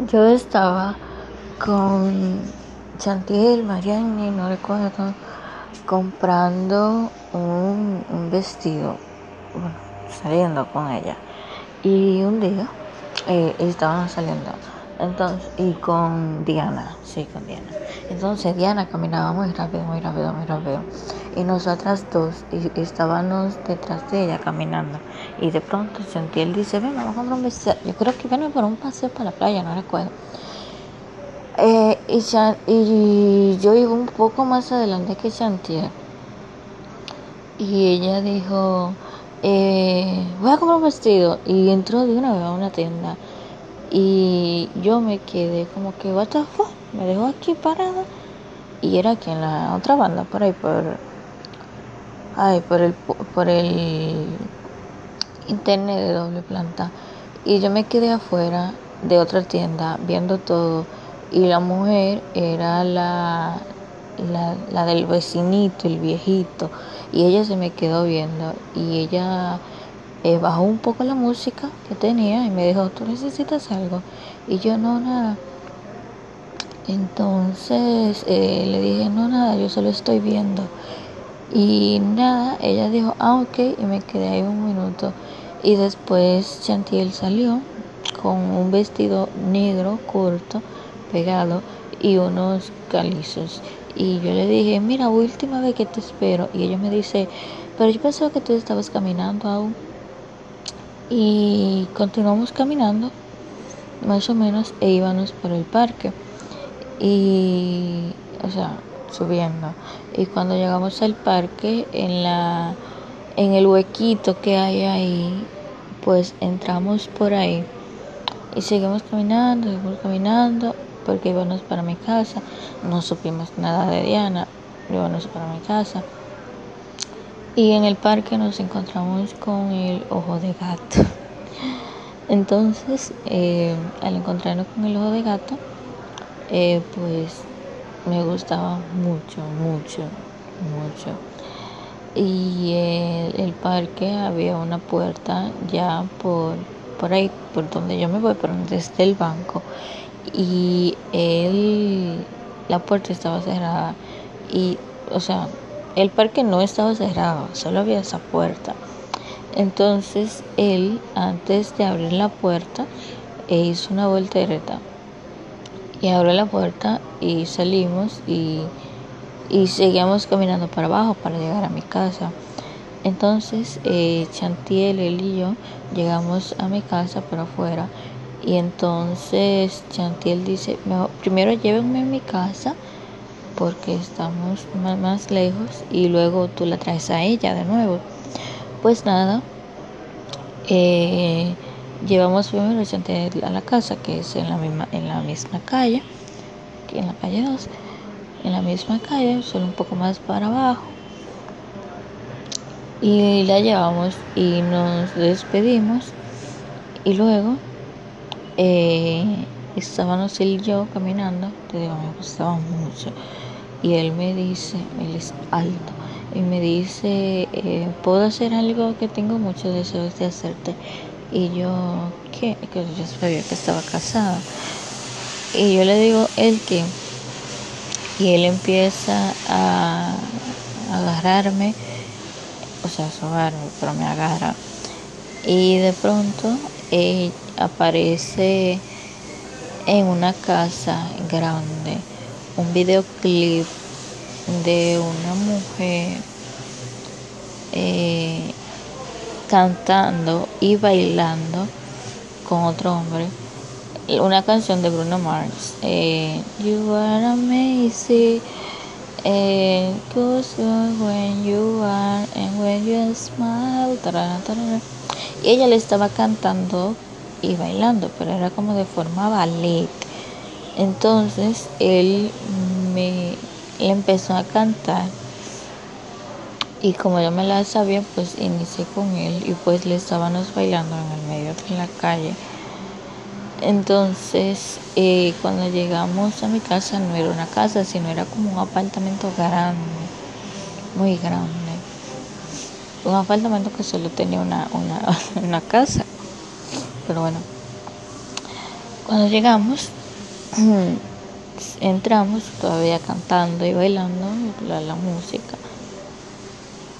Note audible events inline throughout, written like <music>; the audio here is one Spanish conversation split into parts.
yo estaba con Chantiel, Mariani, no recuerdo, comprando un, un vestido, bueno, saliendo con ella. Y un día eh, estaban saliendo, entonces, y con Diana, sí, con Diana. Entonces Diana caminaba muy rápido, muy rápido, muy rápido. Y nosotras dos y, estábamos detrás de ella caminando. Y de pronto Chantiel dice, ven, vamos a comprar un vestido. Yo creo que viene por un paseo para la playa, no recuerdo. Eh, y, yo iba un poco más adelante que Chantiel. Y ella dijo, eh, voy a comprar un vestido. Y entró de una vez a una tienda. Y yo me quedé como que, what the fuck? Me dejó aquí parada. Y era aquí en la otra banda, por ahí, por. Ay, por el, por el internet de doble planta. Y yo me quedé afuera de otra tienda viendo todo y la mujer era la, la, del vecinito, el viejito, y ella se me quedó viendo y ella eh, bajó un poco la música que tenía y me dijo, ¿tú necesitas algo? Y yo no, nada. Entonces eh, le dije, no, nada, yo solo estoy viendo. Y nada, ella dijo, ah, ok, y me quedé ahí un minuto. Y después Chantiel salió con un vestido negro corto pegado y unos calizos. Y yo le dije, mira, última vez que te espero. Y ella me dice, pero yo pensaba que tú estabas caminando aún. Y continuamos caminando, más o menos, e íbamos por el parque. Y, o sea, subiendo. Y cuando llegamos al parque, en la en el huequito que hay ahí, pues entramos por ahí y seguimos caminando, seguimos caminando porque íbamos para mi casa, no supimos nada de Diana, íbamos para mi casa. Y en el parque nos encontramos con el ojo de gato. <laughs> Entonces, eh, al encontrarnos con el ojo de gato, eh, pues me gustaba mucho, mucho, mucho. Y el, el parque había una puerta ya por, por ahí, por donde yo me voy, por donde está el banco. Y él, la puerta estaba cerrada. Y, o sea, el parque no estaba cerrado, solo había esa puerta. Entonces él, antes de abrir la puerta, e hizo una voltereta y abrió la puerta y salimos y, y seguíamos caminando para abajo para llegar a mi casa. Entonces eh, Chantiel, él y yo llegamos a mi casa por afuera y entonces Chantiel dice, primero llévenme a mi casa porque estamos más, lejos y luego tú la traes a ella de nuevo. Pues nada, eh, llevamos primero a Chantiel a la casa que es en la misma, en la misma calle, en la calle 2, en la misma calle, solo un poco más para abajo. Y la llevamos y nos despedimos y luego eh, estábamos él y yo caminando, te digo, me gustaba mucho. Y él me dice, él es alto, y me dice, eh, ¿puedo hacer algo que tengo mucho deseos de hacerte? Y yo, ¿qué? Que yo sabía que estaba casada. Y yo le digo, ¿el qué? Y él empieza a agarrarme, o sea, a sobarme, pero me agarra. Y de pronto eh, aparece en una casa grande un videoclip de una mujer eh, cantando y bailando con otro hombre una canción de Bruno Mars eh, You are amazing eh, when you are and when you smile y ella le estaba cantando y bailando, pero era como de forma ballet. Entonces él me le empezó a cantar y como yo me la sabía, pues inicié con él y pues le estábamos bailando en el medio de la calle. Entonces, eh, cuando llegamos a mi casa, no era una casa, sino era como un apartamento grande, muy grande. Un apartamento que solo tenía una, una, <laughs> una casa pero bueno. Cuando llegamos, <clears throat> entramos todavía cantando y bailando la, la música.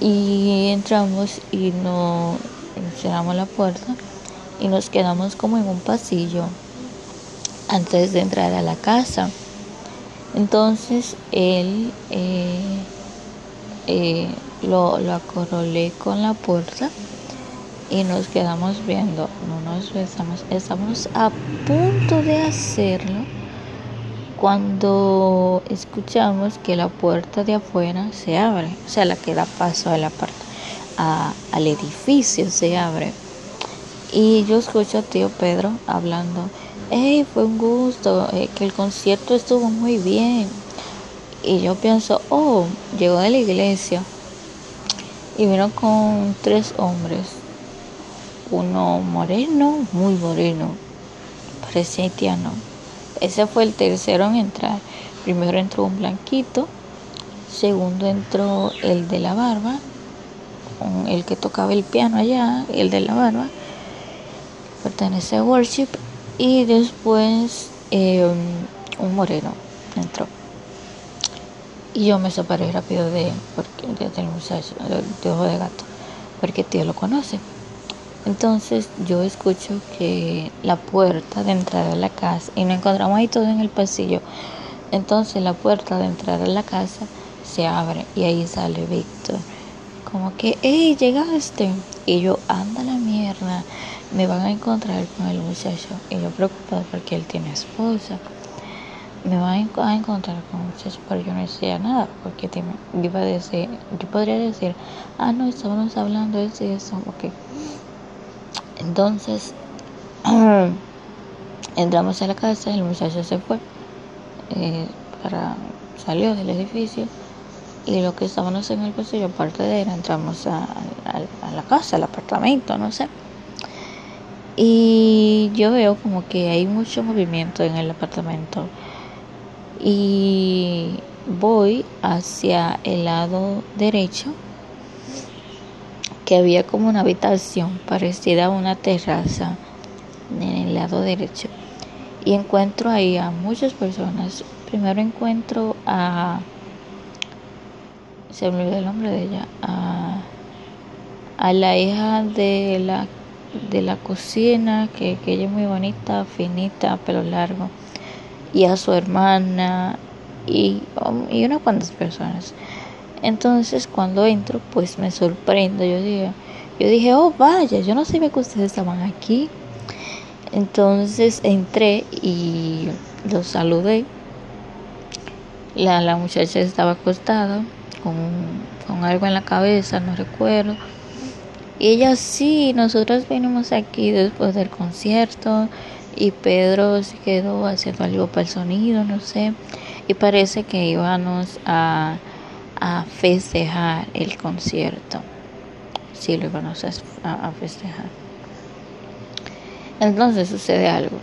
Y entramos y no cerramos la puerta y nos quedamos como en un pasillo antes de entrar a la casa. Entonces él eh, eh, lo, lo acorrolé con la puerta y nos quedamos viendo, no nos besamos, estamos a punto de hacerlo cuando escuchamos que la puerta de afuera se abre, o sea, la que da paso a la parte, al edificio se abre. Y yo escucho a tío Pedro hablando, hey, fue un gusto, eh, que el concierto estuvo muy bien. Y yo pienso, oh, llegó de la iglesia y vino con tres hombres. Uno moreno, muy moreno, parecía haitiano ese fue el tercero en entrar. Primero entró un blanquito, segundo entró el de la barba, el que tocaba el piano allá, el de la barba, pertenece a Worship, y después em, un moreno entró. Y yo me separé rápido de, porque, del muchacho, de ojo de gato, porque tío lo conoce. Entonces yo escucho que la puerta de entrar a la casa, y nos encontramos ahí todo en el pasillo, entonces la puerta de entrar a la casa se abre y ahí sale Víctor. Como que, hey, llegaste. Y yo, anda la mierda, me van a encontrar con el muchacho. Y yo preocupado porque él tiene esposa. Me van a encontrar con el muchacho, pero yo no decía nada, porque iba a decir, yo podría decir, ah, no, estábamos hablando de eso y eso, ok. Entonces, <clears throat> entramos a la casa, el muchacho se fue, eh, para, salió del edificio y lo que estábamos en el pasillo, aparte de él, entramos a, la casa, al apartamento, no sé. Y yo veo como que hay mucho movimiento en el apartamento. Y voy hacia el lado derecho que había como una habitación parecida a una terraza en el lado derecho. Y encuentro ahí a muchas personas. Primero encuentro a... Se me olvidó el nombre de ella. A, a la hija de la, de la cocina, que, que ella es muy bonita, finita, pelo largo. Y a su hermana. Y, y unas cuantas personas. Entonces cuando entro, pues me sorprendo. Yo dije, yo dije, oh vaya, yo no sabía que ustedes estaban aquí. Entonces entré y los saludé. La, la muchacha estaba acostada con, con algo en la cabeza, no recuerdo. Y ella sí, nosotros venimos aquí después del concierto y Pedro se quedó haciendo algo para el sonido, no sé. Y parece que íbamos a a festejar el concierto. Si lo íbamos a, festejar. Entonces sucede algo.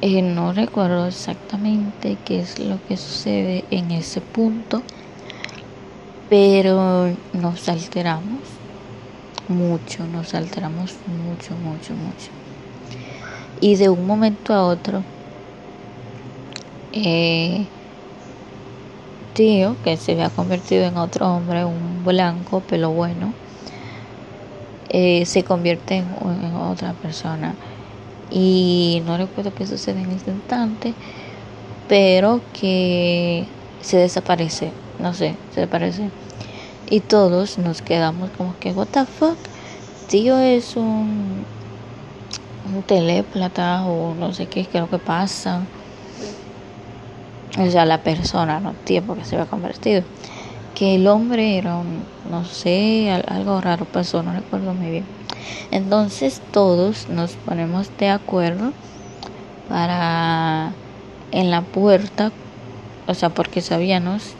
Eh, no recuerdo exactamente qué es lo que sucede en ese punto, pero nos alteramos mucho, nos alteramos mucho, mucho, mucho. Y de un momento a otro, eh, tío, que se había convertido en otro hombre, un blanco, pelo bueno, eh, se convierte en, otra persona. Y no recuerdo qué sucede en ese instante, pero que se desaparece, no sé, se desaparece. Y todos nos quedamos como que, what the fuck, tío es un, un teléplata o no sé qué es lo que pasa o sea, la persona, no tiempo que se había convertido, que el hombre era un, no sé, algo raro pasó, no recuerdo muy bien. Entonces todos nos ponemos de acuerdo para en la puerta, o sea, porque sabíamos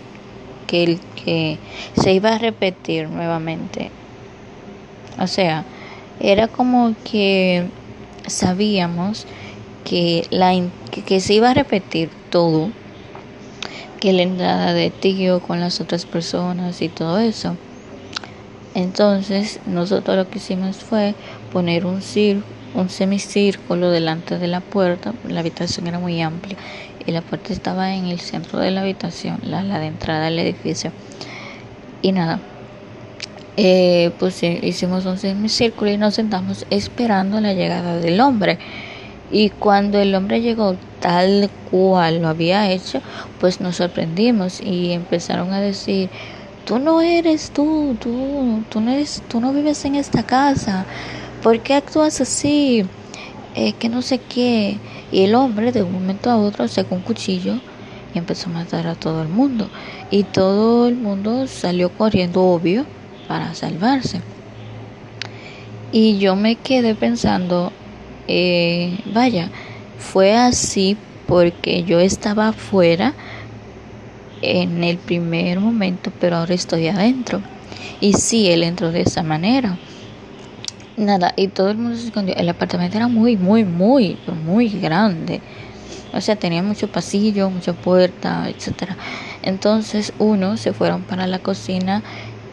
que, se iba a repetir nuevamente. O sea, era como que sabíamos que, la, que se iba a repetir todo que la entrada de tío con las otras personas y todo eso. Entonces nosotros lo que hicimos fue poner un, un semicírculo delante de la puerta. La habitación era muy amplia y la puerta estaba en el centro de la habitación, la, la de entrada del edificio. Y nada, eh, pues hicimos un semicírculo y nos sentamos esperando la llegada del hombre. Y cuando el hombre llegó tal cual lo había hecho, pues nos sorprendimos y empezaron a decir, tú no eres tú, tú, tú no eres, tú no vives en esta casa, ¿por qué actúas así? Eh, que no sé qué. Y el hombre de un momento a otro sacó un cuchillo y empezó a matar a todo el mundo. Y todo el mundo salió corriendo, obvio, para salvarse. Y yo me quedé pensando, eh, vaya, fue así porque yo estaba afuera en el primer momento, pero ahora estoy adentro. Y sí, él entró de esa manera. Nada, y todo el mundo se escondió. El apartamento era muy, muy, muy, muy grande. O sea, tenía mucho pasillo, mucha puerta, etcétera. Entonces, uno se fueron para la cocina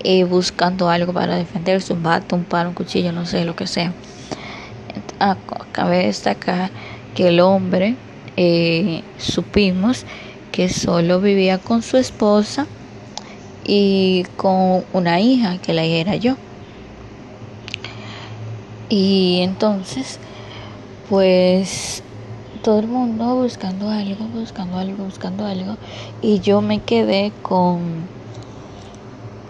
eh, buscando algo para defenderse, un bate, un palo, un cuchillo, no sé, lo que sea. Ah, cabe destacar que el hombre eh, supimos que solo vivía con su esposa y con una hija, que la hija era yo. Y entonces, pues todo el mundo buscando algo, buscando algo, buscando algo. Y yo me quedé con...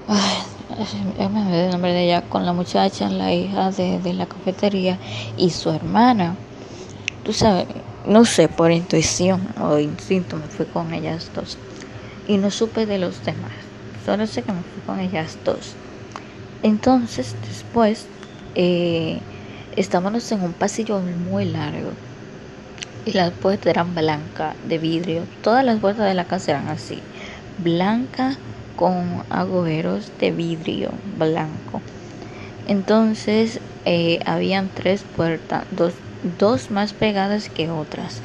Ay, me el nombre de ella, con la muchacha, la hija de, de la cafetería y su hermana. Tú sabes, no sé, por intuición o instinto me fui con ellas dos. Y no supe de los demás. Solo sé que me fui con ellas dos. Entonces, después, eh, estábamos en un pasillo muy largo. Y las puertas eran blancas, de vidrio. Todas las puertas de la casa eran así. Blanca con agujeros de vidrio blanco. Entonces, eh, habían tres puertas, dos dos más pegadas que otras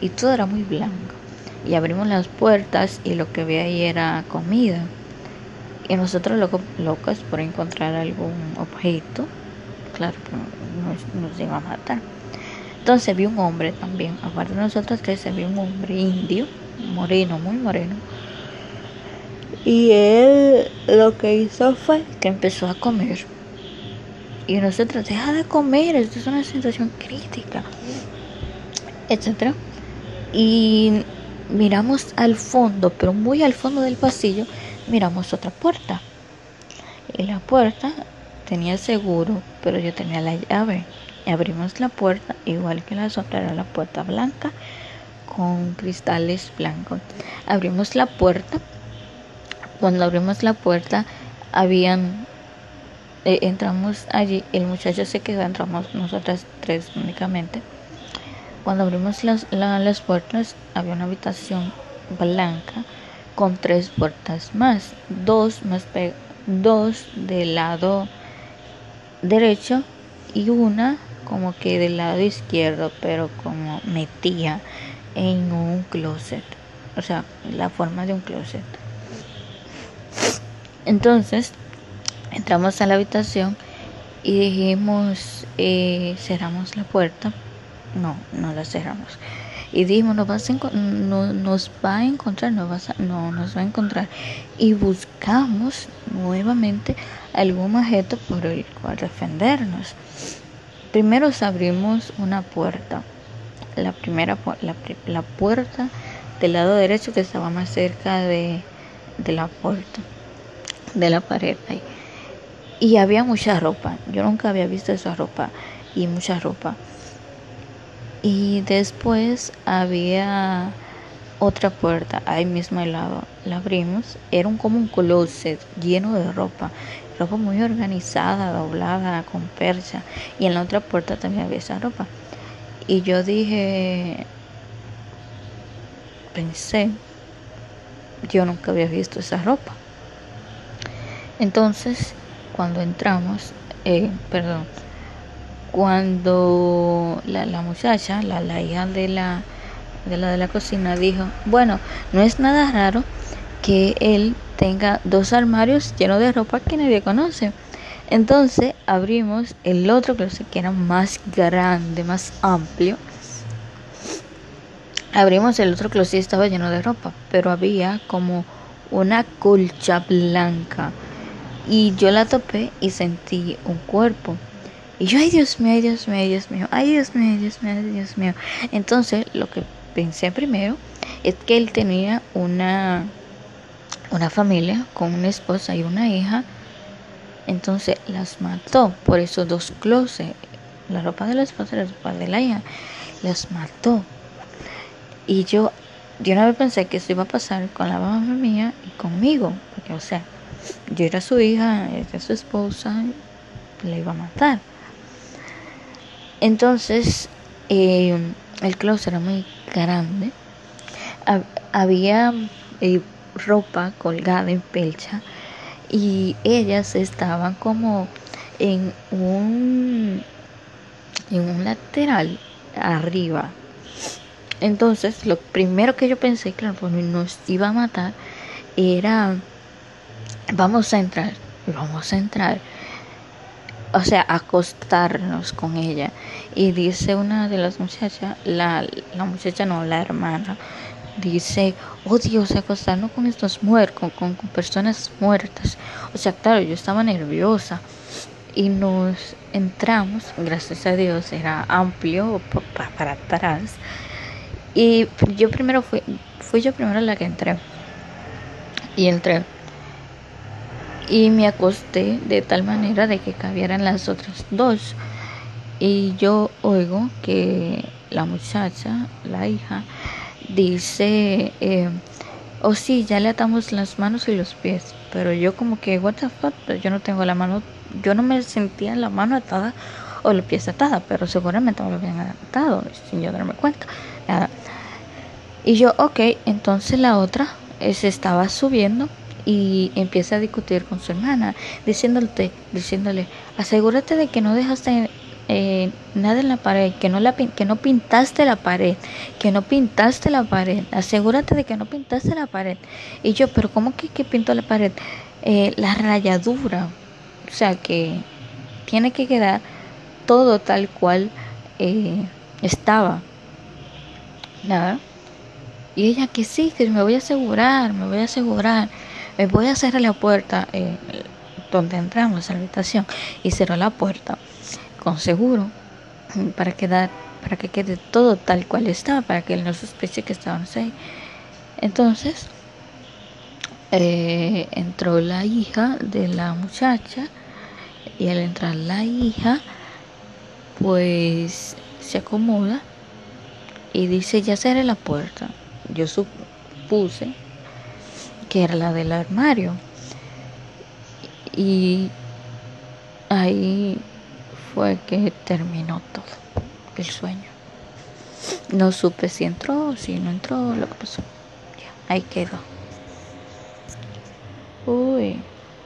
y todo era muy blanco. Y abrimos las puertas y lo que vi ahí era comida. Y nosotros loco, locos por encontrar algún objeto, claro nos, nos iba a matar. Entonces vi un hombre también, aparte de nosotros tres, se un hombre indio, moreno, muy moreno. Y él lo que hizo fue que empezó a comer y nosotros, deja de comer, esto es una situación crítica, etcétera. Y miramos al fondo, pero muy al fondo del pasillo, miramos otra puerta. Y la puerta tenía seguro, pero yo tenía la llave. Y abrimos la puerta, igual que la otra, era la puerta blanca con cristales blancos. Abrimos la puerta. Cuando abrimos la puerta, habían eh, entramos allí, el muchacho se quedó, entramos nosotras tres únicamente. Cuando abrimos las, las puertas, había una habitación blanca con tres puertas más, dos más dos del lado derecho y una como que del lado izquierdo, pero como metía en un closet, o sea, la forma de un closet. Entonces, Entramos a la habitación y dijimos, eh, cerramos la puerta. No, no la cerramos. Y dijimos, nos, no, nos va a encontrar, no, no nos va a encontrar. Y buscamos nuevamente algún objeto por el cual defendernos. Primero abrimos una puerta. La primera la, la puerta del lado derecho que estaba más cerca de, de la puerta, de la pared ahí y había mucha ropa. Yo nunca había visto esa ropa y mucha ropa. Y después había otra puerta ahí mismo al lado. La abrimos. Era un, como un closet lleno de ropa. Ropa muy organizada, doblada, con percha. Y en la otra puerta también había esa ropa. Y yo dije, pensé, yo nunca había visto esa ropa. Entonces cuando entramos, eh, perdón, cuando la, muchacha, la, la, hija de la, de la de la cocina, dijo, bueno, no es nada raro que él tenga dos armarios llenos de ropa que nadie conoce. Entonces abrimos el otro closet que era más grande, más amplio. Abrimos el otro closet y estaba lleno de ropa, pero había como una colcha blanca. Y yo la topé y sentí un cuerpo. Y yo, ay Dios mío, ay Dios mío, ay Dios mío, ay Dios mío, ay Dios mío, Dios mío. Entonces lo que pensé primero es que él tenía una, una familia con una esposa y una hija. Entonces las mató por esos dos closets. La ropa de la esposa y la ropa de la hija. Las mató. Y yo yo una vez pensé que eso iba a pasar con la mamá mía y conmigo, porque o sea, yo era su hija, era su esposa, le iba a matar. Entonces, eh, el closet era muy grande, había eh, ropa colgada en pelcha y ellas estaban como en un en un lateral arriba. Entonces, lo primero que yo pensé, claro, pues nos iba a matar, era, vamos a entrar, vamos a entrar, o sea, acostarnos con ella. Y dice una de las muchachas, la, la muchacha no, la hermana, dice, oh Dios, acostarnos con estos muertos, con, con personas muertas. O sea, claro, yo estaba nerviosa y nos entramos, gracias a Dios, era amplio para atrás y yo primero fui, fui yo primero la que entré. Y entré. Y me acosté de tal manera de que cabieran las otras dos. Y yo oigo que la muchacha, la hija, dice, eh, oh sí, ya le atamos las manos y los pies. Pero yo como que, what the fuck, yo no tengo la mano, yo no me sentía la mano atada o los pies atada, pero seguramente me lo habían atado sin yo darme cuenta. Y yo, ok, entonces la otra se estaba subiendo y empieza a discutir con su hermana, diciéndole, diciéndole, asegúrate de que no dejaste eh, nada en la pared, que no, la, que no pintaste la pared, que no pintaste la pared, asegúrate de que no pintaste la pared. Y yo, pero ¿cómo que, que pintó la pared? Eh, la rayadura, o sea que tiene que quedar todo tal cual eh, estaba. Nada. Y ella que sí, que me voy a asegurar, me voy a asegurar, me voy a cerrar la puerta eh, donde entramos a la habitación y cerró la puerta con seguro para quedar para que quede todo tal cual estaba, para que él no sospeche que estábamos ahí. Entonces eh, entró la hija de la muchacha y al entrar la hija pues se acomoda y dice ya cerré la puerta yo supuse que era la del armario. Y ahí fue que terminó todo el sueño. No supe si entró, si no entró, lo que pasó. Ya, ahí quedó.